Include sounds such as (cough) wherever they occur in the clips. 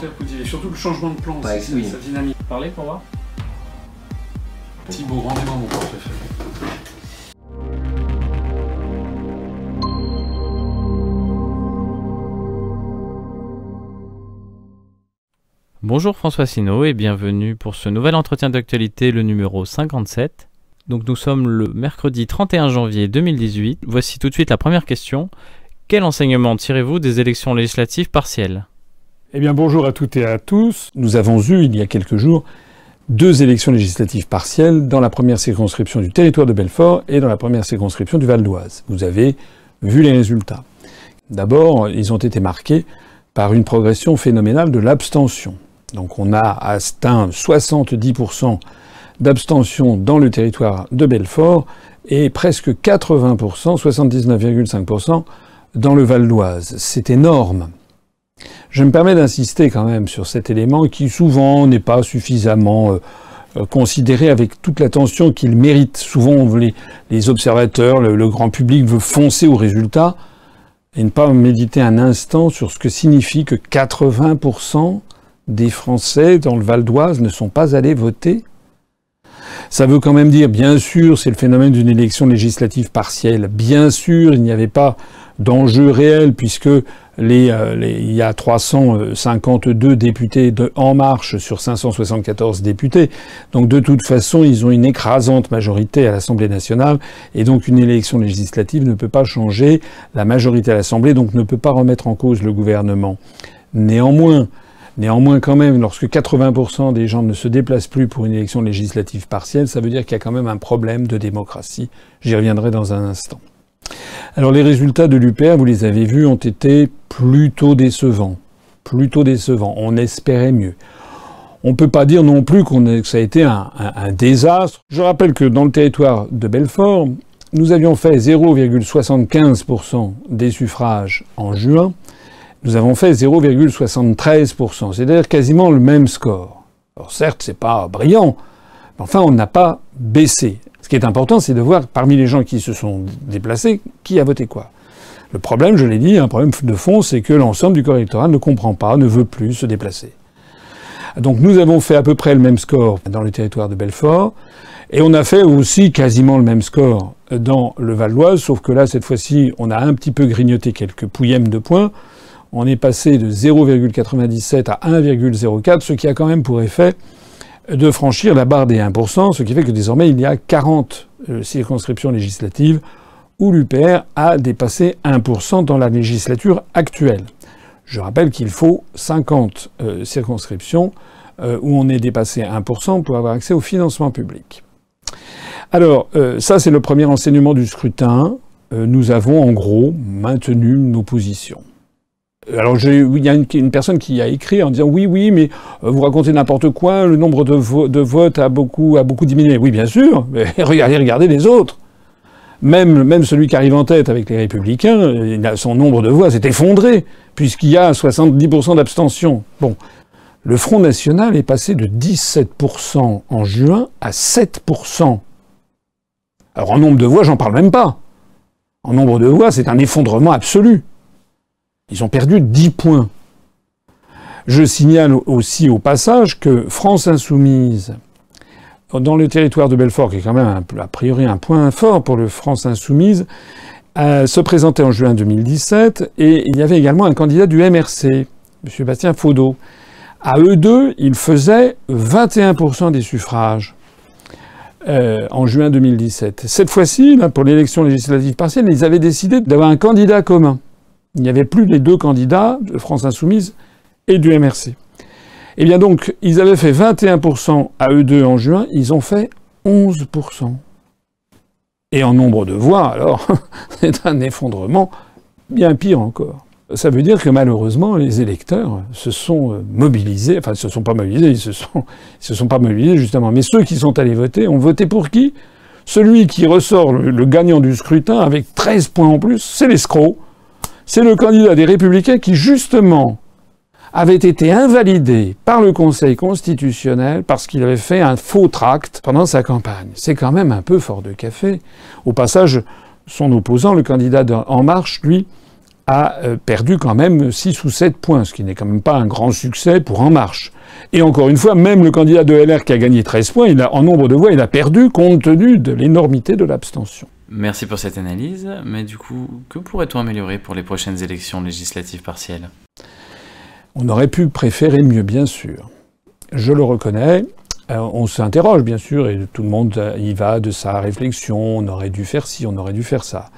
supplémentaires positifs. Et surtout le changement de plan, oui. ça, ça dynamise. Parlez pour voir. Thibaut, rendez-moi mon portefeuille. Bonjour François Sino et bienvenue pour ce nouvel entretien d'actualité, le numéro 57. Donc nous sommes le mercredi 31 janvier 2018. Voici tout de suite la première question. Quel enseignement tirez-vous des élections législatives partielles? Eh bien, bonjour à toutes et à tous. Nous avons eu, il y a quelques jours, deux élections législatives partielles dans la première circonscription du territoire de Belfort et dans la première circonscription du Val d'Oise. Vous avez vu les résultats. D'abord, ils ont été marqués par une progression phénoménale de l'abstention. Donc on a atteint 70% d'abstention dans le territoire de Belfort et presque 80%, 79,5% dans le Val d'Oise. C'est énorme. Je me permets d'insister quand même sur cet élément qui souvent n'est pas suffisamment euh, euh, considéré avec toute l'attention qu'il mérite. Souvent, les observateurs, le, le grand public veut foncer au résultat et ne pas méditer un instant sur ce que signifie que 80% des Français dans le Val d'Oise ne sont pas allés voter. Ça veut quand même dire, bien sûr, c'est le phénomène d'une élection législative partielle. Bien sûr, il n'y avait pas d'enjeu réel puisque euh, il y a 352 députés de En Marche sur 574 députés. Donc de toute façon, ils ont une écrasante majorité à l'Assemblée nationale et donc une élection législative ne peut pas changer la majorité à l'Assemblée, donc ne peut pas remettre en cause le gouvernement. Néanmoins, Néanmoins, quand même, lorsque 80% des gens ne se déplacent plus pour une élection législative partielle, ça veut dire qu'il y a quand même un problème de démocratie. J'y reviendrai dans un instant. Alors les résultats de l'UPR, vous les avez vus, ont été plutôt décevants. Plutôt décevants. On espérait mieux. On ne peut pas dire non plus qu'on que ça a été un désastre. Je rappelle que dans le territoire de Belfort, nous avions fait 0,75% des suffrages en juin. Nous avons fait 0,73%, c'est-à-dire quasiment le même score. Alors certes, c'est pas brillant, mais enfin, on n'a pas baissé. Ce qui est important, c'est de voir parmi les gens qui se sont déplacés, qui a voté quoi. Le problème, je l'ai dit, un problème de fond, c'est que l'ensemble du corps électoral ne comprend pas, ne veut plus se déplacer. Donc nous avons fait à peu près le même score dans le territoire de Belfort, et on a fait aussi quasiment le même score dans le Val d'Oise, sauf que là, cette fois-ci, on a un petit peu grignoté quelques pouillèmes de points. On est passé de 0,97 à 1,04, ce qui a quand même pour effet de franchir la barre des 1%, ce qui fait que désormais il y a 40 euh, circonscriptions législatives où l'UPR a dépassé 1% dans la législature actuelle. Je rappelle qu'il faut 50 euh, circonscriptions euh, où on est dépassé 1% pour avoir accès au financement public. Alors, ça c'est le premier enseignement du scrutin. Nous avons en gros maintenu nos positions. Alors j'ai- oui, il y a une, personne qui a écrit en disant oui, oui, mais euh, vous racontez n'importe quoi, le nombre de, vo- de votes a beaucoup, a beaucoup diminué. Oui, bien sûr, mais (laughs) regardez, regardez les autres. Même, même celui qui arrive en tête avec les Républicains, euh, son nombre de voix s'est effondré, puisqu'il y a 70% d'abstention. Bon, le Front National est passé de 17% en juin à 7%. Alors en nombre de voix, j'en parle même pas. En nombre de voix, c'est un effondrement absolu. Ils ont perdu 10 points. Je signale aussi au passage que France Insoumise, dans le territoire de Belfort, qui est quand même a priori un point fort pour le France Insoumise, euh, se présentait en juin 2017 et il y avait également un candidat du MRC, M. Bastien Faudot. À eux deux, ils faisaient 21% des suffrages euh, en juin 2017. Cette fois-ci, pour l'élection législative partielle, ils avaient décidé d'avoir un candidat commun. Il n'y avait plus les deux candidats de France Insoumise et du MRC. Eh bien donc, ils avaient fait 21% à eux deux en juin, ils ont fait 11%. Et en nombre de voix, alors, (laughs) c'est un effondrement bien pire encore. Ça veut dire que malheureusement, les électeurs se sont euh, mobilisés, enfin, ils se sont pas mobilisés, ils se sont, se sont pas mobilisés justement. Mais ceux qui sont allés voter ont voté pour qui? Celui qui ressort le gagnant du scrutin avec 13 points en plus, c'est l'escroc. C'est le candidat des Républicains qui, justement, avait été invalidé par le Conseil constitutionnel parce qu'il avait fait un faux tract pendant sa campagne. C'est quand même un peu fort de café. Au passage, son opposant, le candidat d'En Marche, lui, a euh, perdu quand même 6 ou 7 points, ce qui n'est quand même pas un grand succès pour En Marche. Et encore une fois, même le candidat de LR qui a gagné 13 points, il a, en nombre de voix, il a perdu compte tenu de l'énormité de l'abstention. Merci pour cette analyse, mais du coup, que pourrait-on améliorer pour les prochaines élections législatives partielles? On aurait pu préférer mieux, bien sûr. Je le reconnais, euh, on s'interroge bien sûr, et tout le monde y va de sa réflexion, on aurait dû faire ci, on aurait dû faire ça.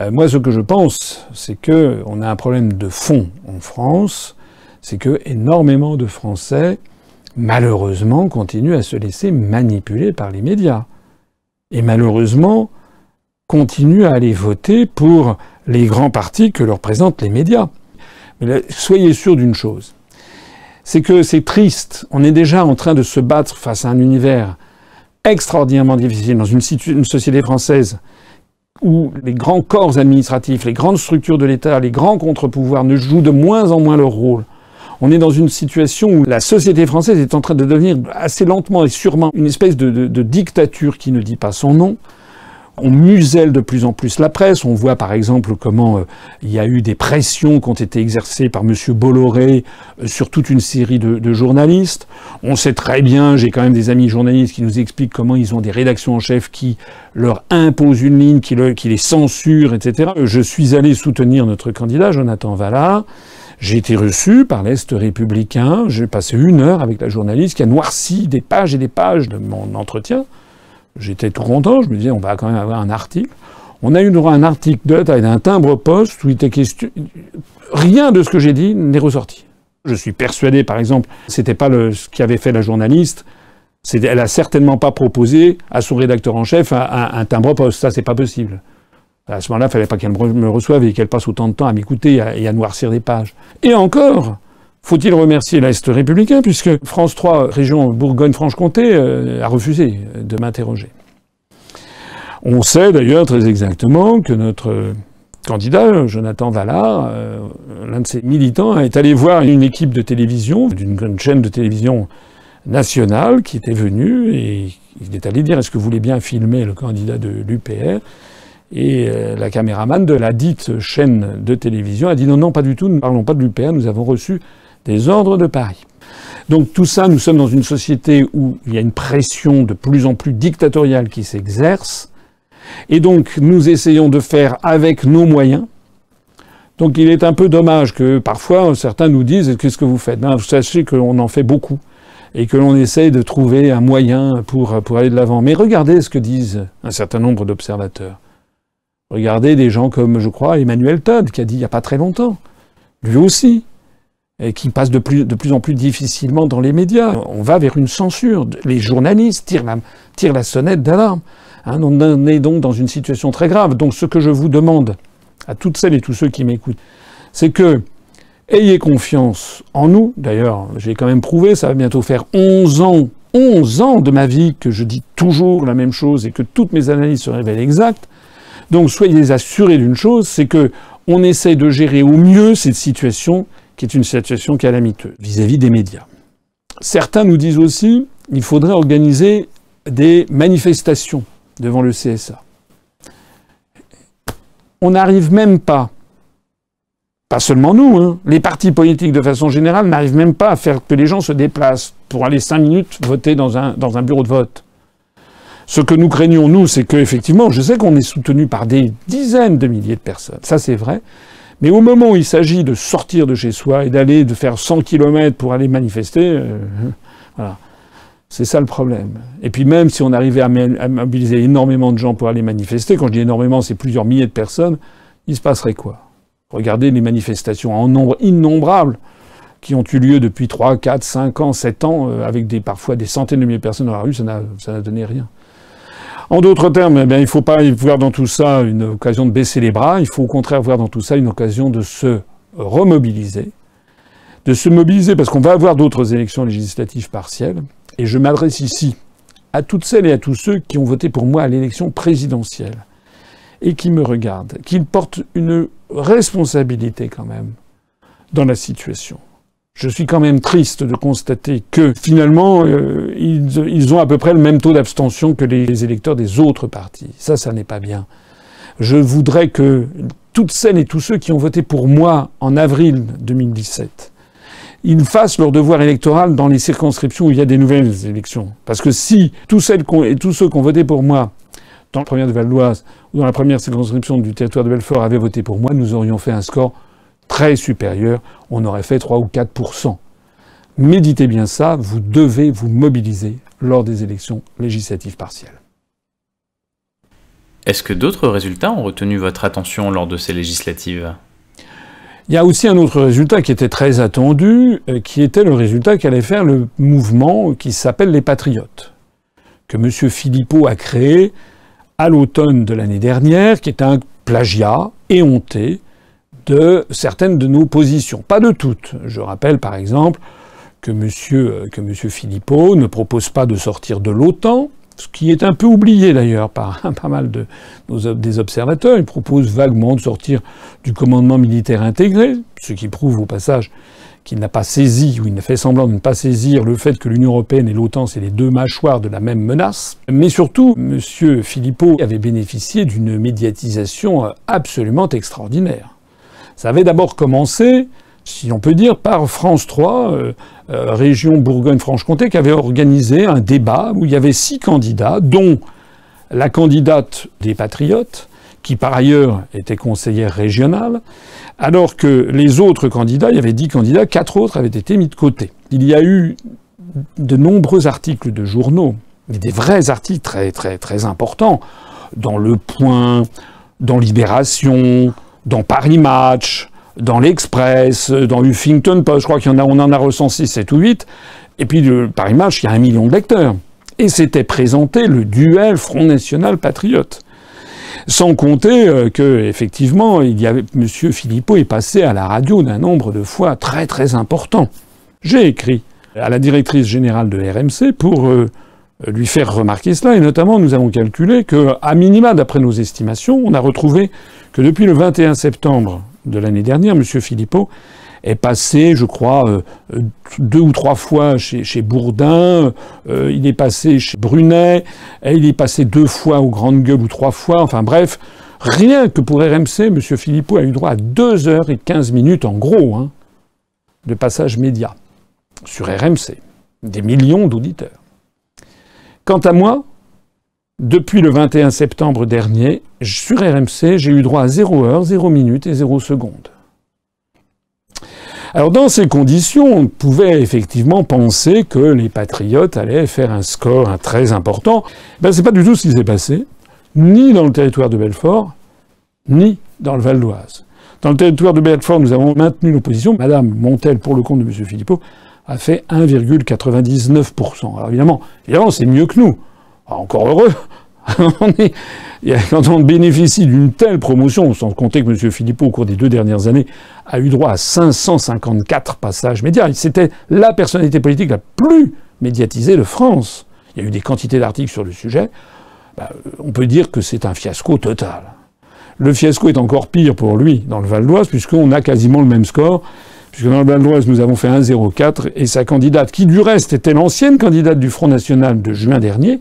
Euh, moi, ce que je pense, c'est que on a un problème de fond en France, c'est que énormément de Français, malheureusement, continuent à se laisser manipuler par les médias. Et malheureusement, continuent à aller voter pour les grands partis que leur présentent les médias. Mais soyez sûr d'une chose, c'est que c'est triste. On est déjà en train de se battre face à un univers extraordinairement difficile dans une, société française où les grands corps administratifs, les grandes structures de l'État, les grands contre-pouvoirs ne jouent de moins en moins leur rôle. On est dans une situation où la société française est en train de devenir assez lentement et sûrement une espèce de dictature qui ne dit pas son nom, on muselle de plus en plus la presse. On voit par exemple comment euh, il y a eu des pressions qui ont été exercées par M. Bolloré euh, sur toute une série de, journalistes. On sait très bien, j'ai quand même des amis journalistes qui nous expliquent comment ils ont des rédactions en chef qui leur imposent une ligne, qui, les censurent, etc. Je suis allé soutenir notre candidat, Jonathan Vallard. J'ai été reçu par l'Est républicain. J'ai passé une heure avec la journaliste qui a noirci des pages et des pages de mon entretien. J'étais tout content, je me disais, on va quand même avoir un article. On a eu un article de taille d'un timbre-poste où il était question. Rien de ce que j'ai dit n'est ressorti. Je suis persuadé, par exemple, c'était pas le, ce qu'avait fait la journaliste. Elle a certainement pas proposé à son rédacteur en chef un, timbre-poste. Ça, c'est pas possible. À ce moment-là, il fallait pas qu'elle me reçoive et qu'elle passe autant de temps à m'écouter et à noircir des pages. Et encore, faut-il remercier l'Est républicain, puisque France 3, région Bourgogne-Franche-Comté, euh, a refusé de m'interroger. On sait d'ailleurs très exactement que notre candidat, Jonathan Vallard, euh, l'un de ses militants, est allé voir une équipe de télévision, d'une chaîne de télévision nationale, qui était venue, et il est allé dire est-ce que vous voulez bien filmer le candidat de l'UPR et euh, la caméraman de la dite chaîne de télévision a dit non, non, pas du tout, nous ne parlons pas de l'UPR, nous avons reçu des ordres de Paris. Donc tout ça, nous sommes dans une société où il y a une pression de plus en plus dictatoriale qui s'exerce, et donc nous essayons de faire avec nos moyens. Donc il est un peu dommage que parfois certains nous disent qu'est-ce que vous faites? Ben, Vous sachez qu'on en fait beaucoup et que l'on essaye de trouver un moyen pour, pour aller de l'avant. Mais regardez ce que disent un certain nombre d'observateurs. Regardez des gens comme, je crois, Emmanuel Todd, qui a dit il n'y a pas très longtemps. Lui aussi, et qui passe de plus, en plus difficilement dans les médias. On va vers une censure. Les journalistes tirent la, tirent la sonnette d'alarme. Hein, on est donc dans une situation très grave. Donc ce que je vous demande à toutes celles et tous ceux qui m'écoutent, c'est que ayez confiance en nous. D'ailleurs, j'ai quand même prouvé, ça va bientôt faire 11 ans, 11 ans de ma vie que je dis toujours la même chose et que toutes mes analyses se révèlent exactes. Donc soyez assurés d'une chose, c'est que on essaie de gérer au mieux cette situation qui est une situation calamiteuse vis-à-vis des médias. Certains nous disent aussi qu'il faudrait organiser des manifestations devant le CSA. On n'arrive même pas, pas seulement nous, hein, les partis politiques de façon générale n'arrivent même pas à faire que les gens se déplacent pour aller cinq minutes voter dans un, dans un bureau de vote. Ce que nous craignons, nous, c'est qu'effectivement, je sais qu'on est soutenu par des dizaines de milliers de personnes, ça c'est vrai, mais au moment où il s'agit de sortir de chez soi et d'aller, faire 100 km pour aller manifester, euh, voilà. C'est ça le problème. Et puis même si on arrivait à, mobiliser énormément de gens pour aller manifester, quand je dis énormément, c'est plusieurs milliers de personnes, il se passerait quoi? Regardez les manifestations en nombre innombrable qui ont eu lieu depuis 3, 4, 5 ans, 7 ans, euh, avec parfois des centaines de milliers de personnes dans la rue, ça n'a donné rien. En d'autres termes, eh il ne faut pas voir dans tout ça une occasion de baisser les bras, il faut au contraire voir dans tout ça une occasion de se remobiliser, de se mobiliser parce qu'on va avoir d'autres élections législatives partielles, et je m'adresse ici à toutes celles et à tous ceux qui ont voté pour moi à l'élection présidentielle et qui me regardent, qui portent une responsabilité quand même dans la situation. Je suis quand même triste de constater que finalement, euh, ils, ont à peu près le même taux d'abstention que les électeurs des autres partis. Ça, ça n'est pas bien. Je voudrais que toutes celles et tous ceux qui ont voté pour moi en avril 2017, ils fassent leur devoir électoral dans les circonscriptions où il y a des nouvelles élections. Parce que si tous celles et tous ceux qui ont voté pour moi dans la première de Val d'Oise ou dans la première circonscription du territoire de Belfort avaient voté pour moi, nous aurions fait un score très supérieur. On aurait fait 3 ou 4% Méditez bien ça, vous devez vous mobiliser lors des élections législatives partielles. Est-ce que d'autres résultats ont retenu votre attention lors de ces législatives? Il y a aussi un autre résultat qui était très attendu, euh, qui était le résultat qu'allait faire le mouvement qui s'appelle les Patriotes, que M. Philippot a créé à l'automne de l'année dernière, qui est un plagiat éhonté de certaines de nos positions. Pas de toutes. Je rappelle par exemple que M. que monsieur Philippot ne propose pas de sortir de l'OTAN, ce qui est un peu oublié d'ailleurs par (laughs) pas mal de, des observateurs. Il propose vaguement de sortir du commandement militaire intégré, ce qui prouve au passage qu'il n'a pas saisi, ou il a fait semblant de ne pas saisir le fait que l'Union européenne et l'OTAN, c'est les deux mâchoires de la même menace. Mais surtout, M. Philippot avait bénéficié d'une médiatisation absolument extraordinaire. Ça avait d'abord commencé si on peut dire, par France 3, euh, euh, région Bourgogne-Franche-Comté, qui avait organisé un débat où il y avait six candidats, dont la candidate des Patriotes, qui par ailleurs était conseillère régionale, alors que les autres candidats, il y avait dix candidats, quatre autres avaient été mis de côté. Il y a eu de nombreux articles de journaux, mais des vrais articles très très très importants, dans Le Point, dans Libération, dans Paris Match, dans l'Express, dans Huffington Post, je crois qu'on en a recensé 7 ou 8. Et puis par image, il y a un million de lecteurs. Et c'était présenté le duel Front National Patriote. Sans compter euh, que, effectivement, M. Philippot est passé à la radio d'un nombre de fois très très important. J'ai écrit à la directrice générale de RMC pour euh, lui faire remarquer cela, et notamment nous avons calculé que, à minima, d'après nos estimations, on a retrouvé que depuis le 21 septembre de l'année dernière, M. Philippot est passé, je crois, euh, deux ou trois fois chez, Bourdin, euh, il est passé chez Brunet, et il est passé deux fois aux Grandes Gueules ou trois fois, enfin bref, rien que pour RMC, M. Philippot a eu droit à deux heures et quinze minutes en gros hein, de passage média sur RMC, des millions d'auditeurs. Quant à moi, depuis le 21 septembre dernier, sur RMC, j'ai eu droit à 0 heure, 0 minute et 0 seconde. Alors dans ces conditions, on pouvait effectivement penser que les patriotes allaient faire un score très important. Ben, c'est pas du tout ce qui s'est passé, ni dans le territoire de Belfort, ni dans le Val d'Oise. Dans le territoire de Belfort, nous avons maintenu nos positions. Madame Montel, pour le compte de M. Philippot, a fait 1,99%. Alors évidemment, c'est mieux que nous. Encore heureux. (laughs) quand on bénéficie d'une telle promotion, sans compter que M. Philippot, au cours des deux dernières années, a eu droit à 554 passages médias. C'était la personnalité politique la plus médiatisée de France. Il y a eu des quantités d'articles sur le sujet. Bah, on peut dire que c'est un fiasco total. Le fiasco est encore pire pour lui dans le Val d'Oise, puisqu'on a quasiment le même score. Puisque dans le Val d'Oise, nous avons fait 1,04 et sa candidate, qui du reste était l'ancienne candidate du Front National de juin dernier,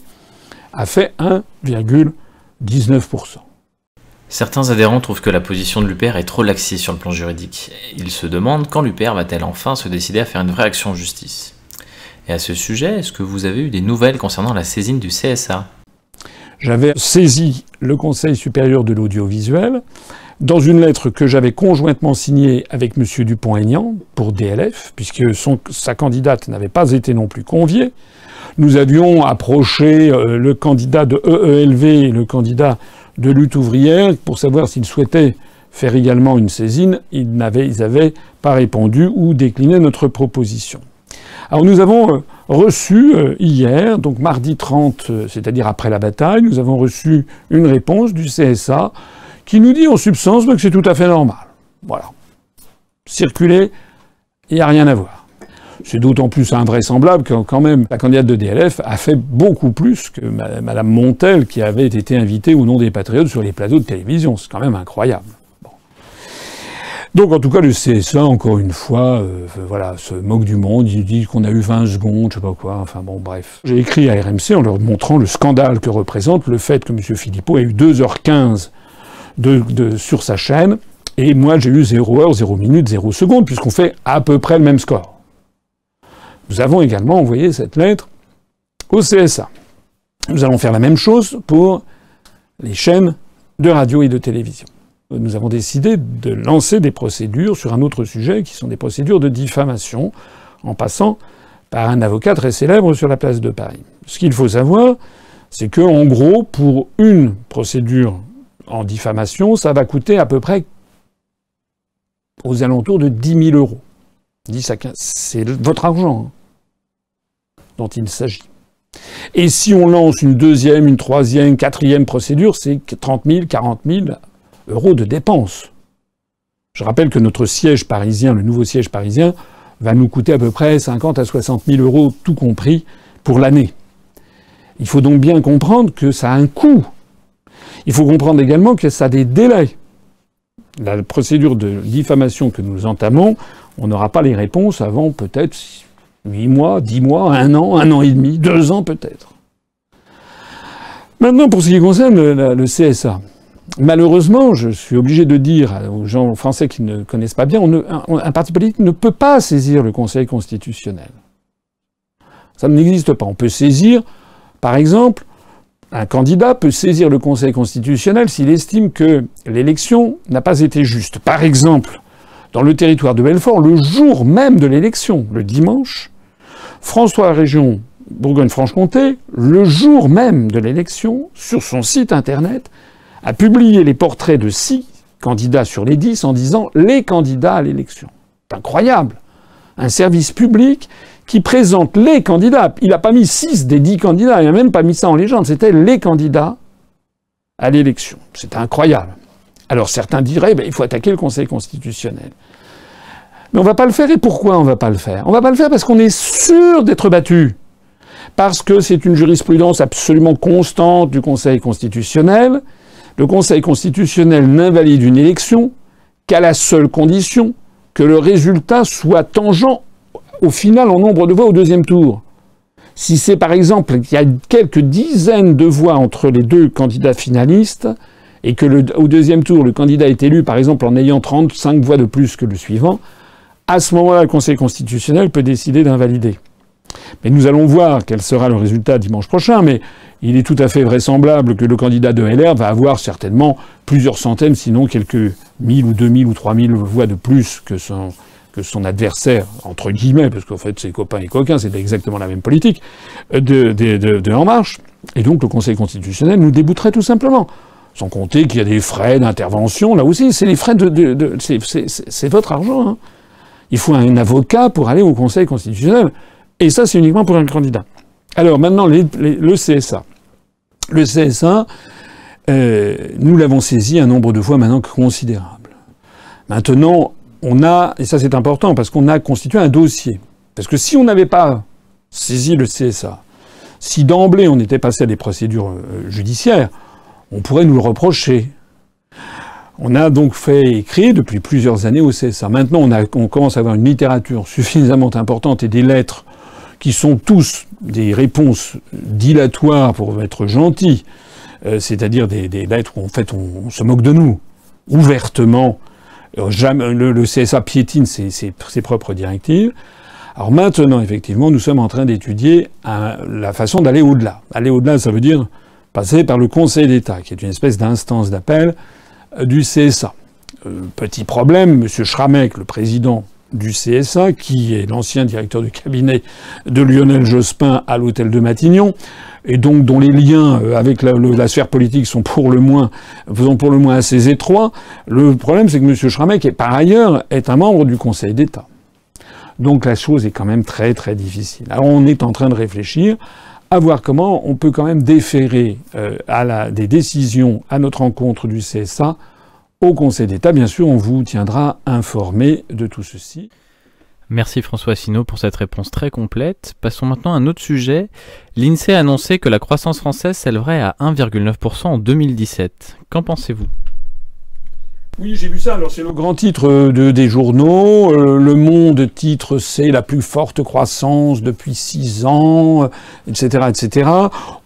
a fait 1,19%. Certains adhérents trouvent que la position de l'UPR est trop laxiste sur le plan juridique. Ils se demandent quand l'UPR va-t-elle enfin se décider à faire une vraie action en justice. Et à ce sujet, est-ce que vous avez eu des nouvelles concernant la saisine du CSA J'avais saisi le Conseil supérieur de l'audiovisuel dans une lettre que j'avais conjointement signée avec M. Dupont-Aignan pour DLF, puisque sa candidate n'avait pas été non plus conviée. Nous avions approché euh, le candidat de EELV et le candidat de lutte ouvrière pour savoir s'ils souhaitaient faire également une saisine. Ils n'avaient pas répondu ou décliné notre proposition. Alors nous avons euh, reçu euh, hier, donc mardi 30, c'est-à-dire après la bataille, nous avons reçu une réponse du CSA qui nous dit en substance que c'est tout à fait normal. Voilà. Circuler, il n'y a rien à voir. C'est d'autant plus invraisemblable que quand même la candidate de DLF a fait beaucoup plus que Madame Montel qui avait été invitée au nom des Patriotes sur les plateaux de télévision. C'est quand même incroyable. Donc en tout cas, le CSA, encore une fois, euh, voilà, se moque du monde. Il dit qu'on a eu 20 secondes, je sais pas quoi. Enfin bon, bref. J'ai écrit à RMC en leur montrant le scandale que représente le fait que M. Philippot ait eu 2h15 sur sa chaîne. Et moi, j'ai eu 0 heure, 0 minute, 0 seconde, puisqu'on fait à peu près le même score. Nous avons également envoyé cette lettre au CSA. Nous allons faire la même chose pour les chaînes de radio et de télévision. Nous avons décidé de lancer des procédures sur un autre sujet, qui sont des procédures de diffamation, en passant par un avocat très célèbre sur la place de Paris. Ce qu'il faut savoir, c'est que, en gros, pour une procédure en diffamation, ça va coûter à peu près aux alentours de 10 000 euros. 10 à 15. C'est votre argent hein, dont il s'agit. Et si on lance une deuxième, une troisième, quatrième procédure, c'est 30 000, 40 000 euros de dépenses. Je rappelle que notre siège parisien, le nouveau siège parisien, va nous coûter à peu près 50 à 60 000 euros, tout compris, pour l'année. Il faut donc bien comprendre que ça a un coût. Il faut comprendre également que ça a des délais. La procédure de diffamation que nous entamons, on n'aura pas les réponses avant peut-être 8 mois, 10 mois, un an, un an et demi, deux ans peut-être. Maintenant, pour ce qui concerne le, CSA, malheureusement, je suis obligé de dire aux gens français qui ne connaissent pas bien, un parti politique ne peut pas saisir le Conseil constitutionnel. Ça n'existe pas. On peut saisir par exemple, un candidat peut saisir le Conseil constitutionnel s'il estime que l'élection n'a pas été juste. Par exemple, dans le territoire de Belfort, le jour même de l'élection, le dimanche, François Région Bourgogne-Franche-Comté, le jour même de l'élection, sur son site internet, a publié les portraits de six candidats sur les dix en disant les candidats à l'élection. C'est incroyable. Un service public qui présente les candidats. Il n'a pas mis six des dix candidats, il n'a même pas mis ça en légende, c'était les candidats à l'élection. C'est incroyable. Alors certains diraient, ben, il faut attaquer le Conseil constitutionnel. Mais on ne va pas le faire. Et pourquoi on ne va pas le faire? On ne va pas le faire parce qu'on est sûr d'être battu. Parce que c'est une jurisprudence absolument constante du Conseil constitutionnel. Le Conseil constitutionnel n'invalide une élection qu'à la seule condition que le résultat soit tangent au final en nombre de voix au deuxième tour. Si c'est par exemple qu'il y a quelques dizaines de voix entre les deux candidats finalistes, et que au deuxième tour, le candidat est élu, par exemple, en ayant 35 voix de plus que le suivant, à ce moment-là, le Conseil constitutionnel peut décider d'invalider. Mais nous allons voir quel sera le résultat dimanche prochain, mais il est tout à fait vraisemblable que le candidat de LR va avoir certainement plusieurs centaines, sinon quelques mille ou deux mille ou trois mille voix de plus que son, que son adversaire, entre guillemets, parce qu'en fait ses copains et coquins, c'est exactement la même politique, euh, de, de, En Marche. Et donc le Conseil constitutionnel nous débouterait tout simplement. Sans compter qu'il y a des frais d'intervention, là aussi, c'est les frais de... de c'est votre argent. Hein. Il faut un avocat pour aller au Conseil constitutionnel. Et ça, c'est uniquement pour un candidat. Alors maintenant, le CSA. Le CSA, euh, nous l'avons saisi un nombre de fois maintenant considérable. Maintenant, on a, et ça c'est important, parce qu'on a constitué un dossier. Parce que si on n'avait pas saisi le CSA, si d'emblée on était passé à des procédures euh, judiciaires, on pourrait nous le reprocher. On a donc fait écrire depuis plusieurs années au CSA. Maintenant, on, commence à avoir une littérature suffisamment importante et des lettres qui sont tous des réponses dilatoires pour être gentils, euh, c'est-à-dire des, lettres où en fait on se moque de nous, ouvertement, jamais, le, CSA piétine ses, propres directives. Alors maintenant, effectivement, nous sommes en train d'étudier euh, la façon d'aller au-delà. Aller au-delà, ça veut dire passer par le Conseil d'État, qui est une espèce d'instance d'appel euh, du CSA. petit problème, M. Schramek, le président du CSA, qui est l'ancien directeur du cabinet de Lionel Jospin à l'hôtel de Matignon, et donc dont les liens euh, avec la, sphère politique sont pour le moins, sont pour le moins assez étroits. Le problème, c'est que M. Schramek, est, par ailleurs, est un membre du Conseil d'État. Donc la chose est quand même très très difficile. Alors on est en train de réfléchir à voir comment on peut quand même déférer euh, à la, des décisions à notre rencontre du CSA au Conseil d'État. Bien sûr, on vous tiendra informé de tout ceci. Merci François Asselineau pour cette réponse très complète. Passons maintenant à un autre sujet. L'INSEE a annoncé que la croissance française s'élèverait à 1,9% en 2017. Qu'en pensez-vous? Oui, j'ai vu ça. Alors, c'est le grand titre euh, de, des journaux. Euh, le Monde titre c'est la plus forte croissance depuis six ans, etc., etc.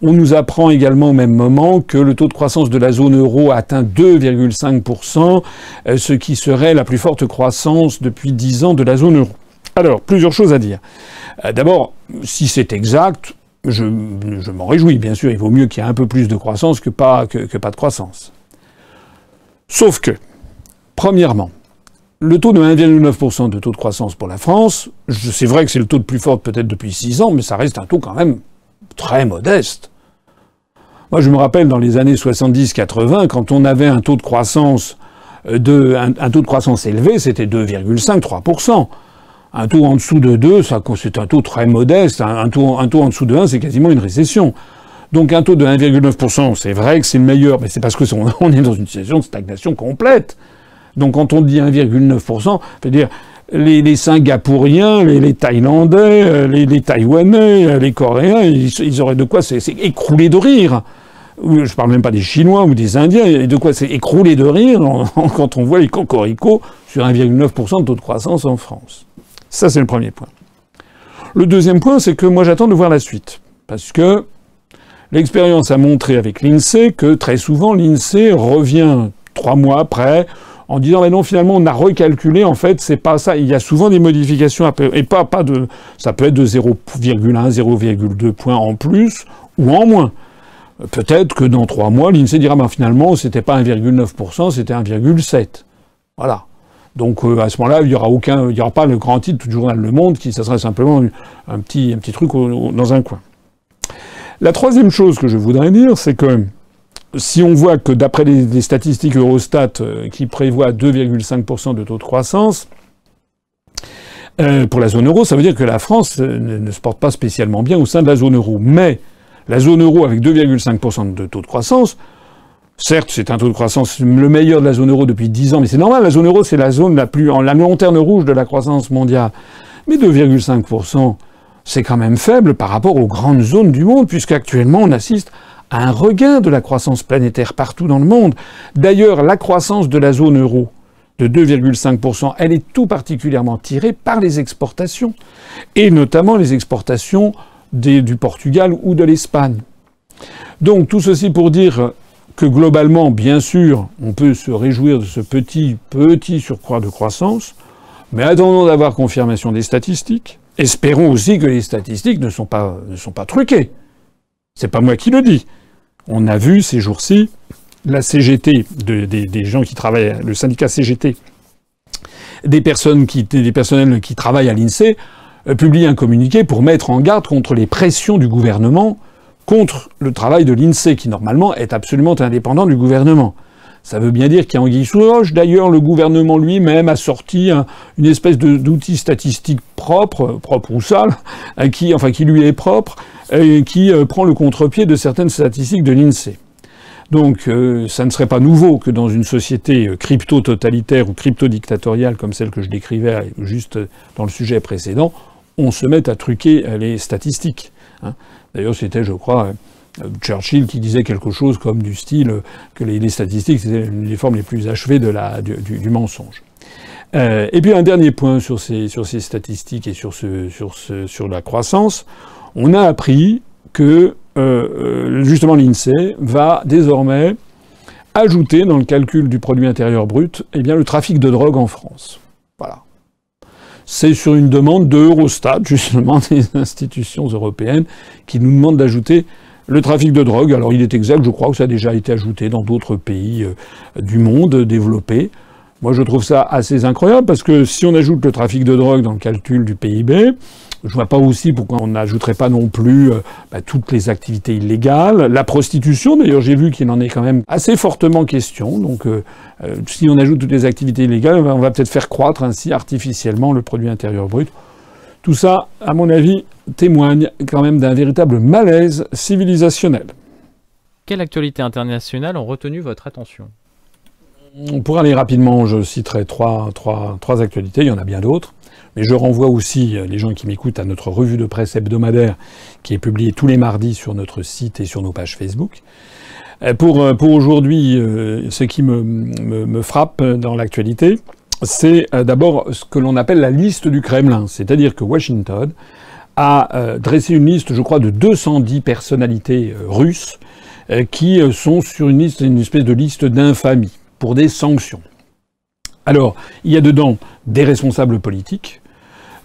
On nous apprend également au même moment que le taux de croissance de la zone euro a atteint 2,5%, ce qui serait la plus forte croissance depuis dix ans de la zone euro. Alors, plusieurs choses à dire. D'abord, si c'est exact, je, m'en réjouis, bien sûr. Il vaut mieux qu'il y ait un peu plus de croissance que pas, que, pas de croissance. Sauf que, premièrement, le taux de 1,9% de taux de croissance pour la France, c'est vrai que c'est le taux de plus fort peut-être depuis 6 ans, mais ça reste un taux quand même très modeste. Moi, je me rappelle dans les années 70-80, quand on avait un taux de croissance de, un, un taux de croissance élevé, c'était 2,5-3%. Un taux en dessous de 2, c'est un taux très modeste. Un taux, en dessous de 1, c'est quasiment une récession. Donc un taux de 1,9%, c'est vrai que c'est le meilleur, mais c'est parce que (laughs) on est dans une situation de stagnation complète. Donc quand on dit 1,9%, veut dire les, Singapouriens, les, Thaïlandais, euh, les, Taïwanais, euh, les Coréens, ils, auraient de quoi s'écrouler de rire. Je parle même pas des Chinois ou des Indiens, de quoi s'écrouler de rire (laughs) quand on voit les cocoricots sur 1,9% de taux de croissance en France. Ça, c'est le premier point. Le deuxième point, c'est que moi, j'attends de voir la suite. Parce que l'expérience a montré avec l'INSEE que très souvent, l'INSEE revient trois mois après en disant mais non finalement on a recalculé. En fait c'est pas ça. Il y a souvent des modifications et pas pas de ça peut être de 0,1 0,2 points en plus ou en moins. Peut-être que dans trois mois l'INSEE dira ben finalement c'était pas 1,9% c'était 1,7% voilà donc euh, à ce moment-là, il y aura aucun, il y aura pas le grand titre du journal Le Monde, qui ça serait simplement un petit, un petit truc dans un coin. La troisième chose que je voudrais dire, c'est que si on voit que d'après les, statistiques Eurostat euh, qui prévoient 2,5% de taux de croissance, euh, pour la zone euro, ça veut dire que la France ne, se porte pas spécialement bien au sein de la zone euro. Mais la zone euro avec 2,5% de taux de croissance, Certes, c'est un taux de croissance le meilleur de la zone euro depuis 10 ans, mais c'est normal, la zone euro, c'est la zone la plus, en la lanterne rouge de la croissance mondiale. Mais 2,5%, c'est quand même faible par rapport aux grandes zones du monde, puisqu'actuellement, on assiste à un regain de la croissance planétaire partout dans le monde. D'ailleurs, la croissance de la zone euro, de 2,5%, elle est tout particulièrement tirée par les exportations, et notamment les exportations du Portugal ou de l'Espagne. Donc tout ceci pour dire que globalement, bien sûr, on peut se réjouir de ce petit, petit surcroît de croissance, mais attendons d'avoir confirmation des statistiques. Espérons aussi que les statistiques ne sont pas, ne sont pas truquées. C'est pas moi qui le dis. On a vu ces jours-ci la CGT, des gens qui travaillent, le syndicat CGT, des personnes qui, des personnels qui travaillent à l'INSEE, euh, publier un communiqué pour mettre en garde contre les pressions du gouvernement contre le travail de l'INSEE, qui normalement est absolument indépendant du gouvernement. Ça veut bien dire qu'il y a sous. D'ailleurs, le gouvernement lui-même a sorti une espèce d'outil statistique propre, propre ou sale, (laughs) euh, qui, enfin, qui lui est propre, et qui euh, prend le contre-pied de certaines statistiques de l'INSEE. Donc, euh, ça ne serait pas nouveau que dans une société crypto-totalitaire ou crypto-dictatoriale comme celle que je décrivais juste dans le sujet précédent, on se mette à truquer les statistiques. Hein. D'ailleurs, c'était, je crois, euh, Churchill qui disait quelque chose comme du style que les, statistiques, c'était les formes les plus achevées du, mensonge. Euh, et puis un dernier point sur ces, statistiques et sur, ce, sur, la croissance, on a appris que euh, justement l'INSEE va désormais ajouter dans le calcul du produit intérieur brut eh bien, le trafic de drogue en France. C'est sur une demande de Eurostat, justement, (laughs) des institutions européennes, qui nous demandent d'ajouter le trafic de drogue. Alors il est exact, je crois que ça a déjà été ajouté dans d'autres pays euh, du monde développés. Moi je trouve ça assez incroyable parce que si on ajoute le trafic de drogue dans le calcul du PIB, je vois pas aussi pourquoi on n'ajouterait pas non plus euh, bah, toutes les activités illégales, la prostitution. D'ailleurs, j'ai vu qu'il en est quand même assez fortement question. Donc, euh, euh, si on ajoute toutes les activités illégales, on va peut-être faire croître ainsi artificiellement le produit intérieur brut. Tout ça, à mon avis, témoigne quand même d'un véritable malaise civilisationnel. Quelle actualité internationale ont retenu votre attention? Pour aller rapidement, je citerai trois, trois, trois actualités, il y en a bien d'autres. Mais je renvoie aussi euh, les gens qui m'écoutent à notre revue de presse hebdomadaire qui est publiée tous les mardis sur notre site et sur nos pages Facebook. pour, pour aujourd'hui, ce qui me, me, me frappe dans l'actualité, c'est d'abord ce que l'on appelle la liste du Kremlin. C'est-à-dire que Washington a dressé une liste, je crois, de 210 personnalités russes qui sont sur une liste, une espèce de liste d'infamie pour des sanctions. Alors, il y a dedans des responsables politiques,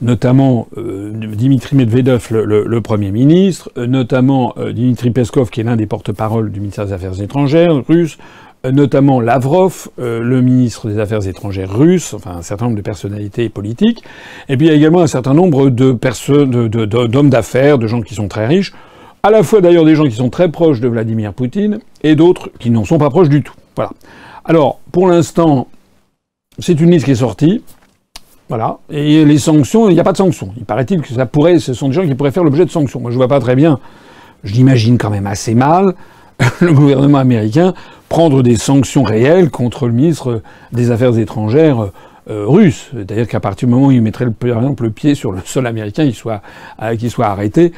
notamment euh, Dimitri Medvedev, le, Premier ministre, euh, notamment euh, Dimitri Peskov, qui est l'un des porte-parole du ministère des Affaires étrangères russe, notamment Lavrov, le ministre des Affaires étrangères russe, enfin un certain nombre de personnalités politiques, et puis il y a également un certain nombre de d'hommes d'affaires, de gens qui sont très riches, à la fois d'ailleurs des gens qui sont très proches de Vladimir Poutine, et d'autres qui n'en sont pas proches du tout. Voilà. Alors, pour l'instant, c'est une liste qui est sortie. Voilà. Et les sanctions, il n'y a pas de sanctions. Il paraît-il que ça pourrait, ce sont des gens qui pourraient faire l'objet de sanctions. Moi, je vois pas très bien. Je l'imagine quand même assez mal. (laughs) le gouvernement américain prendre des sanctions réelles contre le ministre des Affaires étrangères euh, russe. C'est-à-dire qu'à partir du moment où il mettrait par exemple le pied sur le sol américain, il soit, euh, qu'il soit arrêté.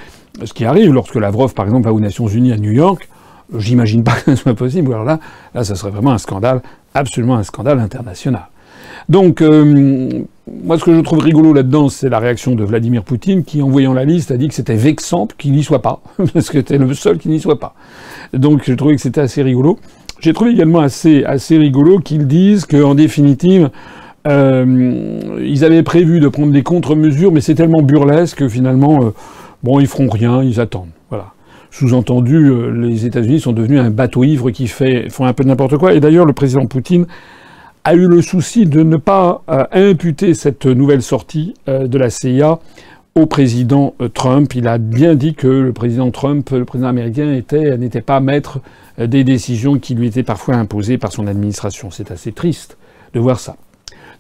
Ce qui arrive lorsque Lavrov, par exemple, va aux Nations Unies à New York, j'imagine pas (laughs) que ce soit possible. Alors là, là, ça serait vraiment un scandale, absolument un scandale international. Donc, euh, moi, ce que je trouve rigolo là-dedans, c'est la réaction de Vladimir Poutine, qui, en voyant la liste, a dit que c'était vexant qu'il n'y soit pas, (laughs) parce que c'était le seul qui n'y soit pas. Donc, j'ai trouvé que c'était assez rigolo. J'ai trouvé également assez, assez rigolo qu'ils disent qu'en définitive, euh, ils avaient prévu de prendre des contre-mesures, mais c'est tellement burlesque que finalement, euh, bon, ils feront rien, ils attendent. Voilà. Sous-entendu, les États-Unis sont devenus un bateau ivre qui fait, font un peu n'importe quoi. Et d'ailleurs, le président Poutine a eu le souci de ne pas euh, imputer cette nouvelle sortie euh, de la CIA au président euh, Trump. Il a bien dit que le président Trump, le président américain, n'était pas maître des décisions qui lui étaient parfois imposées par son administration. C'est assez triste de voir ça.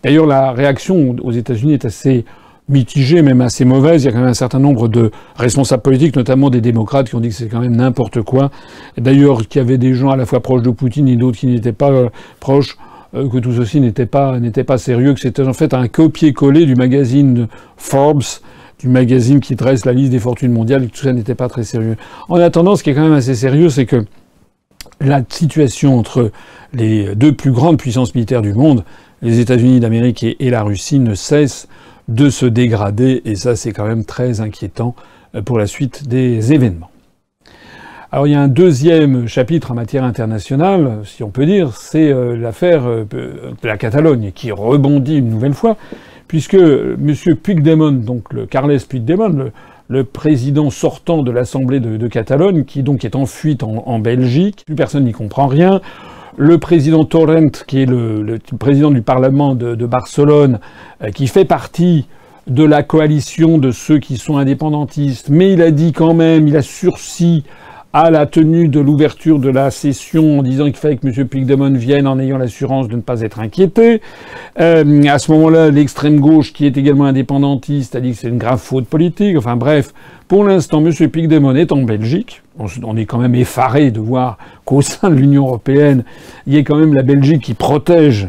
D'ailleurs, la réaction aux États-Unis est assez mitigée, même assez mauvaise. Il y a quand même un certain nombre de responsables politiques, notamment des démocrates, qui ont dit que c'est quand même n'importe quoi. D'ailleurs, qu'il y avait des gens à la fois proches de Poutine et d'autres qui n'étaient pas proches. Euh, que tout ceci n'était pas, pas sérieux, que c'était en fait un copier-coller du magazine Forbes, du magazine qui dresse la liste des fortunes mondiales, et que tout ça n'était pas très sérieux. En attendant, ce qui est quand même assez sérieux, c'est que la situation entre les deux plus grandes puissances militaires du monde, les États-Unis d'Amérique et, la Russie, ne cesse de se dégrader, et ça c'est quand même très inquiétant euh, pour la suite des événements. Alors il y a un deuxième chapitre en matière internationale, si on peut dire, c'est euh, l'affaire euh, de la Catalogne, qui rebondit une nouvelle fois, puisque M. Puigdemont, donc le Carles Puigdemont, le, président sortant de l'Assemblée de, Catalogne, qui donc est en fuite en, Belgique, plus personne n'y comprend rien, le président Torrent, qui est le, président du Parlement de, Barcelone, euh, qui fait partie de la coalition de ceux qui sont indépendantistes, mais il a dit quand même, il a sursis à la tenue de l'ouverture de la session en disant qu'il fallait que M. Puigdemont vienne en ayant l'assurance de ne pas être inquiété. Euh, à ce moment-là, l'extrême gauche, qui est également indépendantiste, a dit que c'est une grave faute politique. Enfin bref, pour l'instant, M. Puigdemont est en Belgique. On est quand même effaré de voir qu'au sein de l'Union européenne, il y ait quand même la Belgique qui protège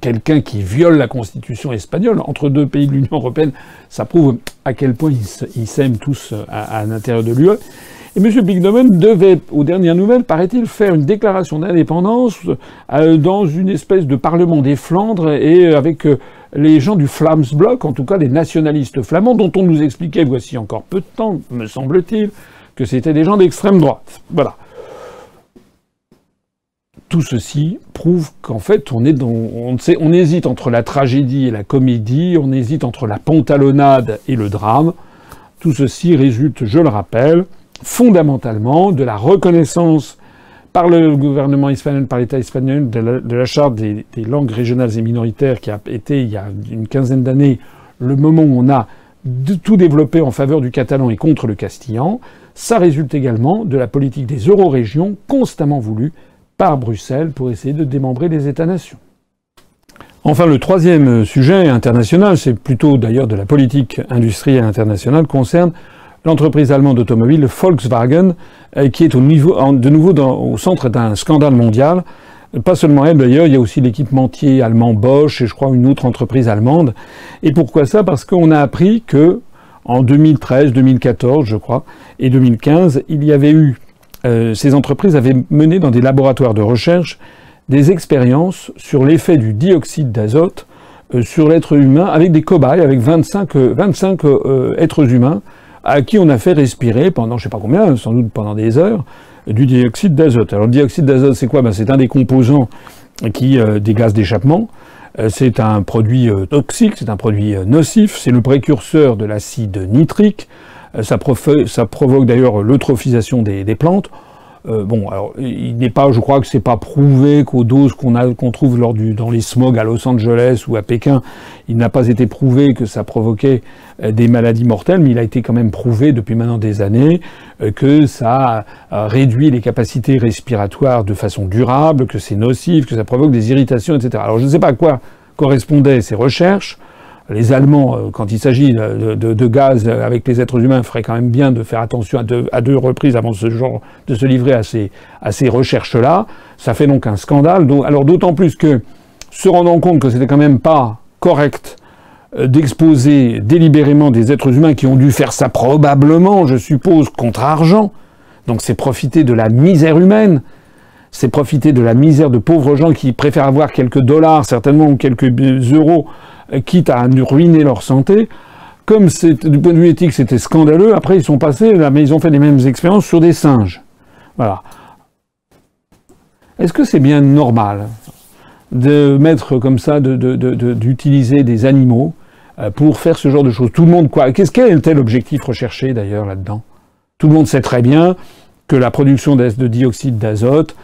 quelqu'un qui viole la constitution espagnole entre deux pays de l'Union européenne, ça prouve à quel point ils s'aiment tous à, à l'intérieur de l'UE. Et M. Bignomen devait, aux dernières nouvelles, paraît-il, faire une déclaration d'indépendance euh, dans une espèce de parlement des Flandres et euh, avec euh, les gens du Flamsbloc, en tout cas les nationalistes flamands, dont on nous expliquait, voici encore peu de temps, me semble-t-il, que c'était des gens d'extrême droite. Voilà. Tout ceci prouve qu'en fait, on hésite entre la tragédie et la comédie, on hésite entre la pantalonnade et le drame. Tout ceci résulte, je le rappelle, fondamentalement de la reconnaissance par le gouvernement espagnol, par l'État espagnol, de la, charte des, langues régionales et minoritaires qui a été, il y a une quinzaine d'années, le moment où on a tout développé en faveur du catalan et contre le castillan. Ça résulte également de la politique des euro-régions constamment voulue par Bruxelles pour essayer de démembrer les États-nations. Enfin, le troisième sujet international, c'est plutôt d'ailleurs de la politique industrielle internationale, concerne l'entreprise allemande automobile Volkswagen, euh, qui est de nouveau au centre d'un scandale mondial. Pas seulement elle d'ailleurs, il y a aussi l'équipementier allemand Bosch et je crois une autre entreprise allemande. Et pourquoi ça? Parce qu'on a appris que en 2013, 2014, je crois, et 2015, il y avait eu euh, ces entreprises avaient mené dans des laboratoires de recherche des expériences sur l'effet du dioxyde d'azote euh, sur l'être humain avec des cobayes, avec 25, 25 êtres humains à qui on a fait respirer pendant je sais pas combien, sans doute pendant des heures, du dioxyde d'azote. Alors le dioxyde d'azote, c'est quoi? Ben, C'est un des composants qui, des gaz d'échappement. C'est un produit toxique, c'est un produit nocif, c'est le précurseur de l'acide nitrique. Ça, provoque d'ailleurs l'eutrophisation des plantes. Euh, bon, alors il n'est pas, je crois que c'est pas prouvé qu'aux doses qu'on trouve lors du, dans les smogs à Los Angeles ou à Pékin, il n'a pas été prouvé que ça provoquait euh, des maladies mortelles, mais il a été quand même prouvé depuis maintenant des années euh, que ça réduit les capacités respiratoires de façon durable, que c'est nocif, que ça provoque des irritations, etc. Alors je ne sais pas à quoi correspondaient ces recherches les Allemands, euh, quand il s'agit de, gaz avec les êtres humains, feraient quand même bien de faire attention à deux, reprises avant ce genre de se livrer à ces, à ces recherches-là. Ça fait donc un scandale. Alors d'autant plus que, se rendant compte que c'était quand même pas correct euh, d'exposer délibérément des êtres humains qui ont dû faire ça probablement, je suppose, contre argent. Donc c'est profiter de la misère humaine, c'est profiter de la misère de pauvres gens qui préfèrent avoir quelques dollars certainement ou quelques euros quitte à ruiner leur santé. Comme du point de vue éthique, c'était scandaleux, après ils sont passés, mais ils ont fait les mêmes expériences sur des singes. Voilà. Est-ce que c'est bien normal de mettre comme ça, d'utiliser des animaux euh, pour faire ce genre de choses? Tout le monde, quoi Qu'est-ce quel était l'objectif recherché d'ailleurs là-dedans? Tout le monde sait très bien que la production de dioxyde d'azote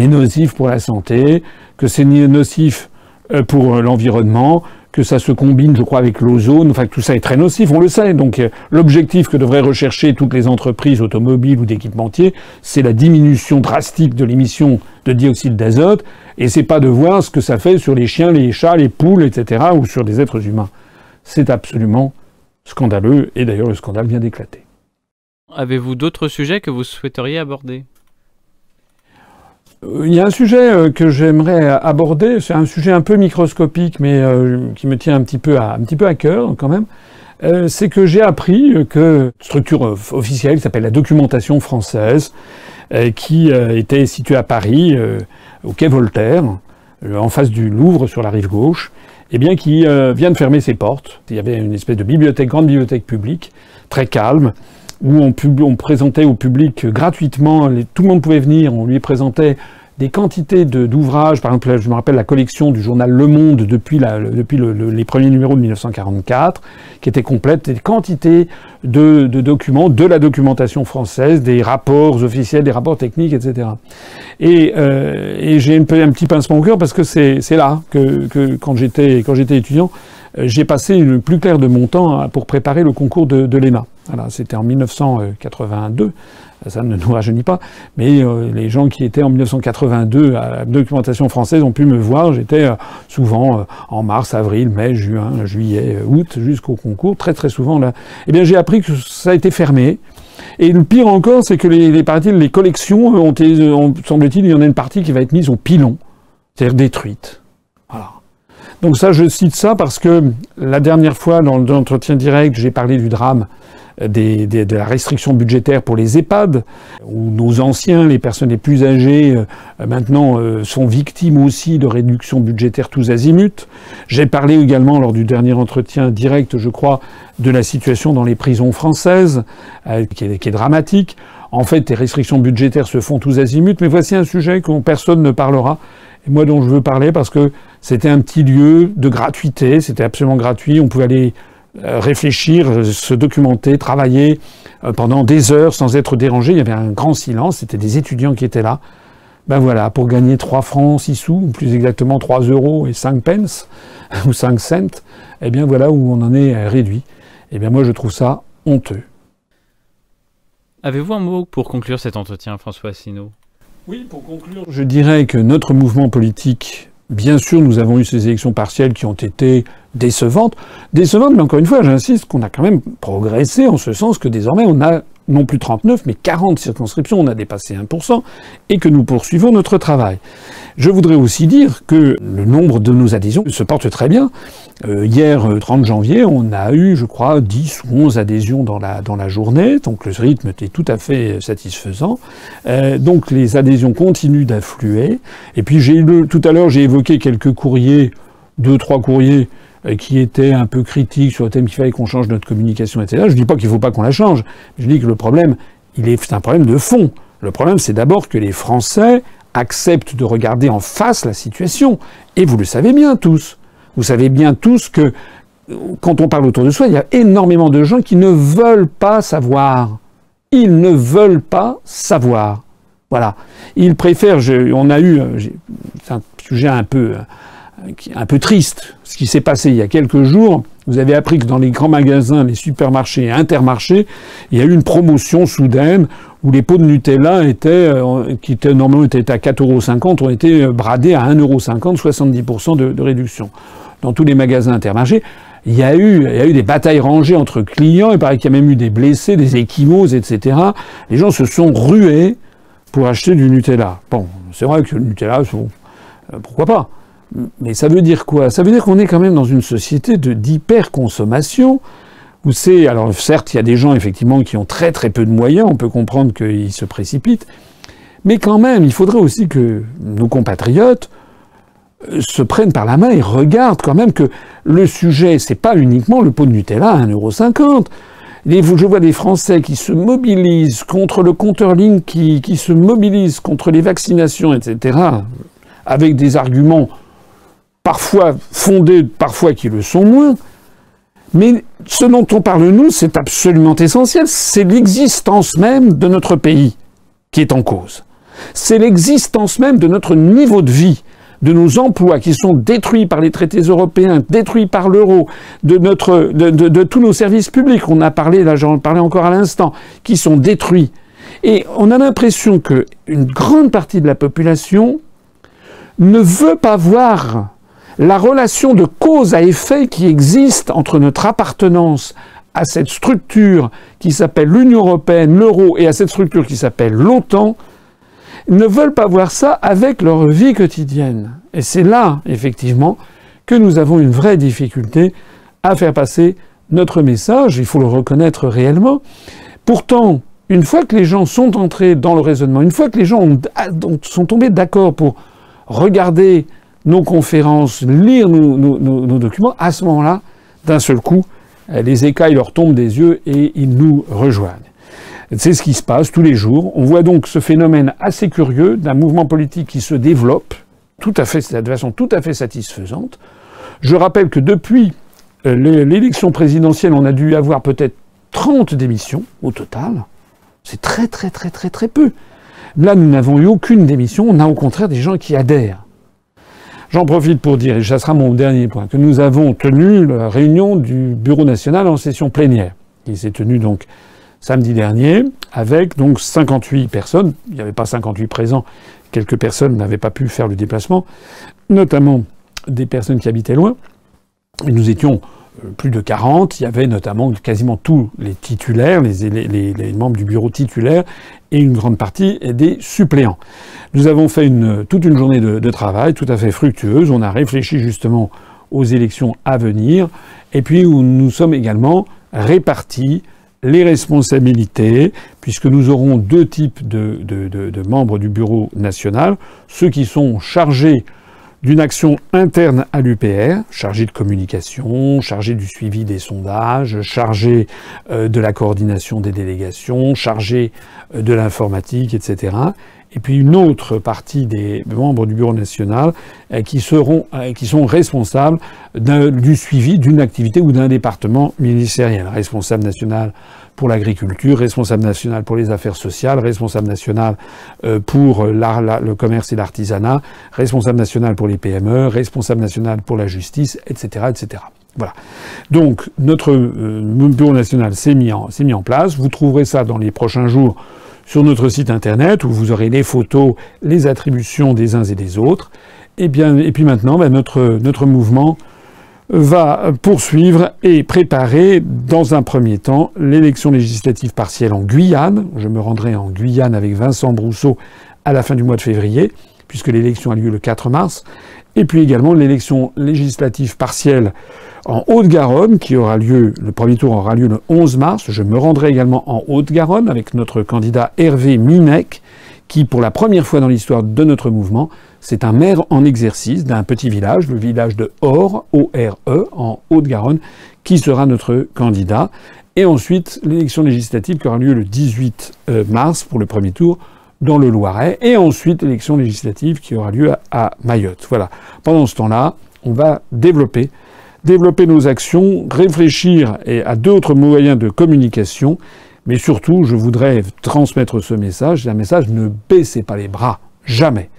est nocive pour la santé, que c'est nocif euh, pour l'environnement, que ça se combine, je crois, avec l'ozone, enfin tout ça est très nocif, on le sait. Donc euh, l'objectif que devraient rechercher toutes les entreprises automobiles ou d'équipementiers, c'est la diminution drastique de l'émission de dioxyde d'azote, et c'est pas de voir ce que ça fait sur les chiens, les chats, les poules, etc., ou sur des êtres humains. C'est absolument scandaleux, et d'ailleurs le scandale vient d'éclater. Avez-vous d'autres sujets que vous souhaiteriez aborder? euh, il y a un sujet euh, que j'aimerais aborder, c'est un sujet un peu microscopique, mais euh, qui me tient un petit peu à, un petit peu à cœur quand même. c'est que j'ai appris que structure officielle qui s'appelle la documentation française, qui était située à Paris, au quai Voltaire, en face du Louvre sur la rive gauche, eh bien qui vient de fermer ses portes. Il y avait une espèce de bibliothèque, grande bibliothèque publique, très calme, où on, présentait au public gratuitement, tout le monde pouvait venir, on lui présentait des quantités d'ouvrages, par exemple, je me rappelle la collection du journal Le Monde depuis, les premiers numéros de 1944, qui était complète, des quantités de, documents, de la documentation française, des rapports officiels, des rapports techniques, etc. Et, euh, et j'ai un, petit pincement au cœur parce que c'est là que, que quand j'étais étudiant, euh, j'ai passé le plus clair de mon temps pour préparer le concours de, de. Voilà, c'était en 1982. Ça ne nous rajeunit pas, mais euh, les gens qui étaient en 1982 à la documentation française ont pu me voir. J'étais euh, souvent en mars, avril, mai, juin, juillet, août, jusqu'au concours, très très souvent là. Eh bien, j'ai appris que ça a été fermé. Et le pire encore, c'est que les, les, les collections ont été, semble-t-il, il y en a une partie qui va être mise au pilon, c'est-à-dire détruite. Donc ça, je cite ça parce que la dernière fois, dans l'entretien direct, j'ai parlé du drame des, de la restriction budgétaire pour les EHPAD, où nos anciens, les personnes les plus âgées, euh, maintenant euh, sont victimes aussi de réductions budgétaires tous azimuts. J'ai parlé également lors du dernier entretien direct, je crois, de la situation dans les prisons françaises, euh, qui, est, qui, est, dramatique. En fait, les restrictions budgétaires se font tous azimuts, mais voici un sujet dont personne ne parlera, et moi dont je veux parler parce que c'était un petit lieu de gratuité, c'était absolument gratuit, on pouvait aller euh, réfléchir, se documenter, travailler euh, pendant des heures sans être dérangé, il y avait un grand silence, c'était des étudiants qui étaient là. Ben voilà, pour gagner 3 francs 6 sous, ou plus exactement 3 euros et 5 pence, (laughs) ou 5 cents, eh bien voilà où on en est réduit. Eh bien moi je trouve ça honteux. Avez-vous un mot pour conclure cet entretien, François Asselineau? Oui, pour conclure, je dirais que notre mouvement politique, bien sûr, nous avons eu ces élections partielles qui ont été décevantes. Décevantes, mais encore une fois, j'insiste qu'on a quand même progressé en ce sens que désormais on a non plus 39, mais 40 circonscriptions, on a dépassé 1%, et que nous poursuivons notre travail. Je voudrais aussi dire que le nombre de nos adhésions se porte très bien. Euh, hier, 30 janvier, on a eu, je crois, 10 ou 11 adhésions dans la, journée, donc le rythme était tout à fait satisfaisant. Euh, donc les adhésions continuent d'affluer. Et puis tout à l'heure, j'ai évoqué quelques courriers, deux, trois courriers euh, qui étaient un peu critiques sur le thème qu'il fallait qu'on change notre communication, etc. Je dis pas qu'il faut pas qu'on la change. Je dis que le problème, il est, un problème de fond. Le problème, c'est d'abord que les Français acceptent de regarder en face la situation. Et vous le savez bien tous. Vous savez bien tous que quand on parle autour de soi, il y a énormément de gens qui ne veulent pas savoir. Ils ne veulent pas savoir. Voilà. Ils préfèrent. on a eu. C'est un sujet un peu, un peu triste. Ce qui s'est passé il y a quelques jours. Vous avez appris que dans les grands magasins, les supermarchés et intermarchés, il y a eu une promotion soudaine où les pots de Nutella étaient, euh, qui étaient, normalement étaient à 4,50 euros, ont été bradés à 1,50 euros, 70% de, de réduction. Dans tous les magasins intermarchés, il y, a eu, il y a eu des batailles rangées entre clients, il paraît qu'il y a même eu des blessés, des échymoses, etc. Les gens se sont rués pour acheter du Nutella. Bon, c'est vrai que le Nutella, euh, pourquoi pas? Mais ça veut dire quoi? Ça veut dire qu'on est quand même dans une société d'hyper-consommation, où c'est... Alors certes, il y a des gens, effectivement, qui ont très très peu de moyens, on peut comprendre qu'ils se précipitent, mais quand même, il faudrait aussi que nos compatriotes se prennent par la main et regardent quand même que le sujet, c'est pas uniquement le pot de Nutella à 1,50€. Je vois des Français qui se mobilisent contre le compteur qui, qui se mobilisent contre les vaccinations, etc., avec des arguments parfois fondés, parfois qui le sont moins. Mais ce dont on parle, nous, c'est absolument essentiel. C'est l'existence même de notre pays qui est en cause. C'est l'existence même de notre niveau de vie de nos emplois qui sont détruits par les traités européens, détruits par l'euro, de, notre, de, tous nos services publics, on a parlé, là j'en parlais encore à l'instant, qui sont détruits. Et on a l'impression qu'une grande partie de la population ne veut pas voir la relation de cause à effet qui existe entre notre appartenance à cette structure qui s'appelle l'Union européenne, l'euro, et à cette structure qui s'appelle l'OTAN, ne veulent pas voir ça avec leur vie quotidienne. Et c'est là, effectivement, que nous avons une vraie difficulté à faire passer notre message, il faut le reconnaître réellement. Pourtant, une fois que les gens sont entrés dans le raisonnement, une fois que les gens sont tombés d'accord pour regarder nos conférences, lire nos, documents, à ce moment-là, d'un seul coup, les écailles leur tombent des yeux et ils nous rejoignent. C'est ce qui se passe tous les jours. On voit donc ce phénomène assez curieux d'un mouvement politique qui se développe tout à fait, de façon tout à fait satisfaisante. Je rappelle que depuis euh, l'élection présidentielle, on a dû avoir peut-être 30 démissions au total. C'est très très très très très peu. Là, nous n'avons eu aucune démission, on a au contraire des gens qui adhèrent. J'en profite pour dire, et ça sera mon dernier point, que nous avons tenu la réunion du Bureau national en session plénière, qui s'est tenue donc samedi dernier, avec donc 58 personnes. Il n'y avait pas 58 présents, quelques personnes n'avaient pas pu faire le déplacement, notamment des personnes qui habitaient loin. Nous étions plus de 40. Il y avait notamment quasiment tous les titulaires, les, membres du bureau titulaire et une grande partie des suppléants. Nous avons fait toute une journée de, travail tout à fait fructueuse. On a réfléchi justement aux élections à venir et puis nous sommes également répartis les responsabilités, puisque nous aurons deux types de, membres du Bureau national, ceux qui sont chargés d'une action interne à l'UPR, chargés de communication, chargés du suivi des sondages, chargés euh, de la coordination des délégations, chargés euh, de l'informatique, etc. Et puis une autre partie des membres du Bureau national euh, qui, qui sont responsables du suivi d'une activité ou d'un département ministériel. Responsable national pour l'agriculture, responsable national pour les affaires sociales, responsable national euh, pour le commerce et l'artisanat, responsable national pour les PME, responsable national pour la justice, etc., etc. Voilà. Donc notre euh, bureau national s'est mis, en, mis en place. Vous trouverez ça dans les prochains jours sur notre site internet où vous aurez les photos, les attributions des uns et des autres. Et bien, et puis maintenant, ben, notre notre mouvement va poursuivre et préparer dans un premier temps l'élection législative partielle en Guyane. Je me rendrai en Guyane avec Vincent Brousseau à la fin du mois de février. puisque l'élection a lieu le 4 mars, et puis également l'élection législative partielle en Haute-Garonne, qui aura lieu, le premier tour aura lieu le 11 mars. Je me rendrai également en Haute-Garonne avec notre candidat Hervé Minec, qui, pour la première fois dans l'histoire de notre mouvement, c'est un maire en exercice d'un petit village, le village de Or, O-R-E, en Haute-Garonne, qui sera notre candidat. Et ensuite, l'élection législative qui aura lieu le 18 euh, mars pour le premier tour dans le Loiret. Et ensuite, l'élection législative qui aura lieu à Mayotte. Voilà. Pendant ce temps-là, on va développer développer nos actions, réfléchir à d'autres moyens de communication, mais surtout, je voudrais transmettre ce message, c'est un message, ne baissez pas les bras, jamais.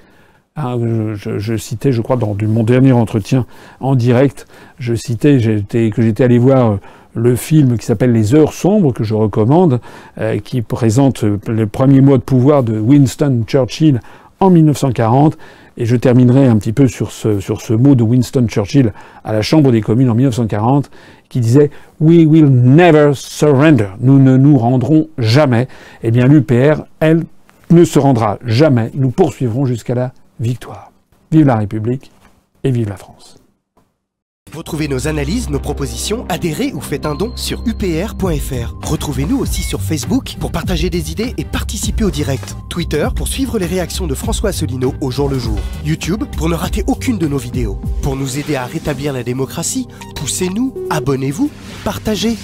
Hein, je, citais, je crois, dans mon dernier entretien en direct, je citais que j'étais allé voir le film qui s'appelle Les Heures sombres, que je recommande, euh, qui présente le premier mois de pouvoir de Winston Churchill en 1940. Et je terminerai un petit peu sur ce, sur ce mot de Winston Churchill à la Chambre des communes en 1940, qui disait We will never surrender. Nous ne nous rendrons jamais. Eh bien, l'UPR, elle, ne se rendra jamais. Nous poursuivrons jusqu'à la victoire. Vive la République et vive la France. Retrouvez nos analyses, nos propositions, adhérez ou faites un don sur upr.fr. Retrouvez-nous aussi sur Facebook pour partager des idées et participer au direct. Twitter pour suivre les réactions de François Asselineau au jour le jour. YouTube pour ne rater aucune de nos vidéos. Pour nous aider à rétablir la démocratie, poussez-nous, abonnez-vous, partagez.